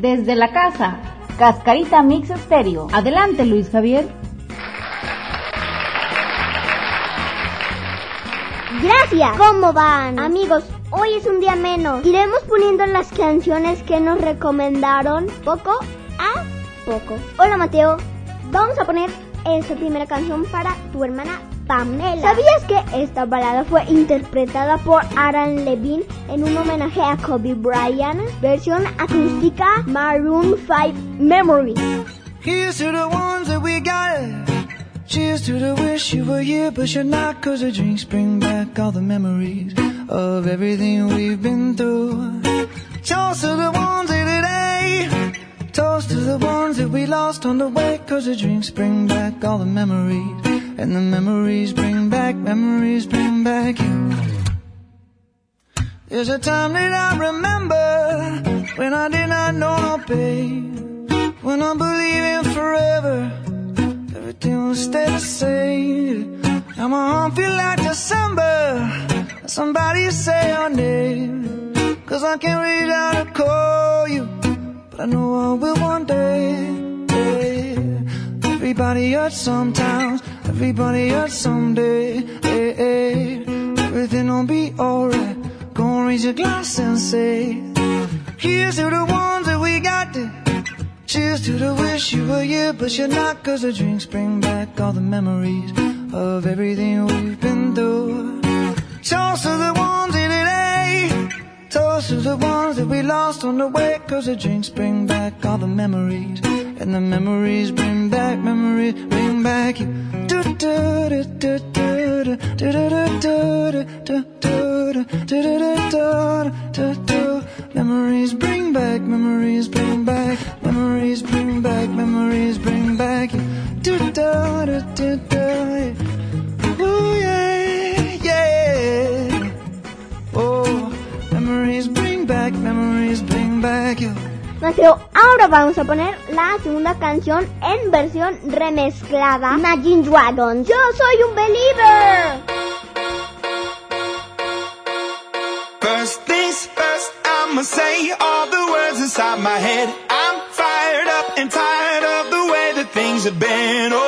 Desde la casa, Cascarita Mix Stereo. Adelante, Luis Javier. Gracias. ¿Cómo van? Amigos, hoy es un día menos. Iremos poniendo las canciones que nos recomendaron poco a poco. Hola Mateo, vamos a poner esta primera canción para tu hermana Pamela. ¿Sabías que esta balada fue interpretada por Aaron Levine en un homenaje a Kobe Bryant? Versión acústica Maroon 5 Memory. Here's to the ones that we got. Cheers to the wish you were here, but you're not. Cause the drinks bring back all the memories of everything we've been through. Toast to the ones here today. Toast to the ones that we lost on the way. Cause the drinks bring back all the memories. And the memories bring back, memories bring back you. There's a time that I remember when I did not know no pain. When I believe in forever, everything will stay the same. Now my heart feel like December. Somebody say your name. Cause I can't reach out to call you. But I know I will one day. Everybody hurts sometimes. Everybody hurts someday. Hey, hey. Everything will be alright. Go and raise your glass and say, Here's to the ones that we got to. Cheers to the wish you were here, but you're not. Cause the drinks bring back all the memories of everything we've been through. Toast to the ones in today. Eh? Toast to the ones that we lost on the way. Cause the drinks bring back all the memories. And the memories bring back, memories bring back you. Memories bring back, memories bring back, memories bring back, memories bring back. Ooh, yeah, yeah. Oh, memories bring back, memories bring back you. Mateo, ahora vamos a poner la segunda canción en versión remezclada. Imagine Dragons. Yo soy un believer. First things first, I'ma say all the words inside my head. I'm fired up and tired of the way that things have been. Oh,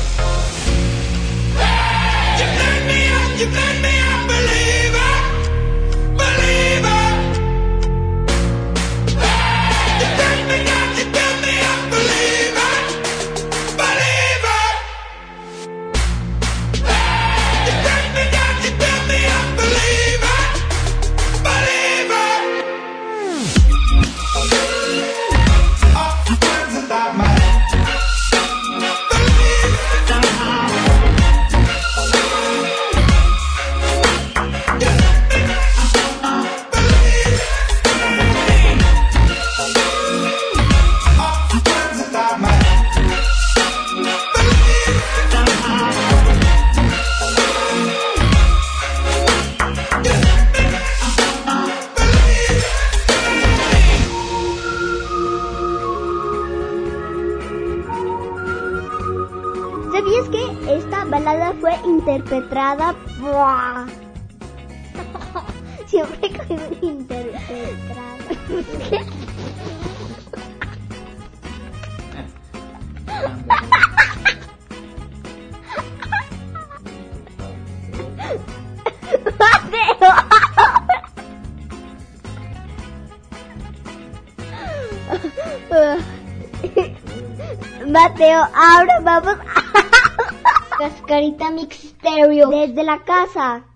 Esta balada fue interpretada por... Siempre con interpretada. Mateo, ahora vamos a Cascarita Mix Stereo desde la casa.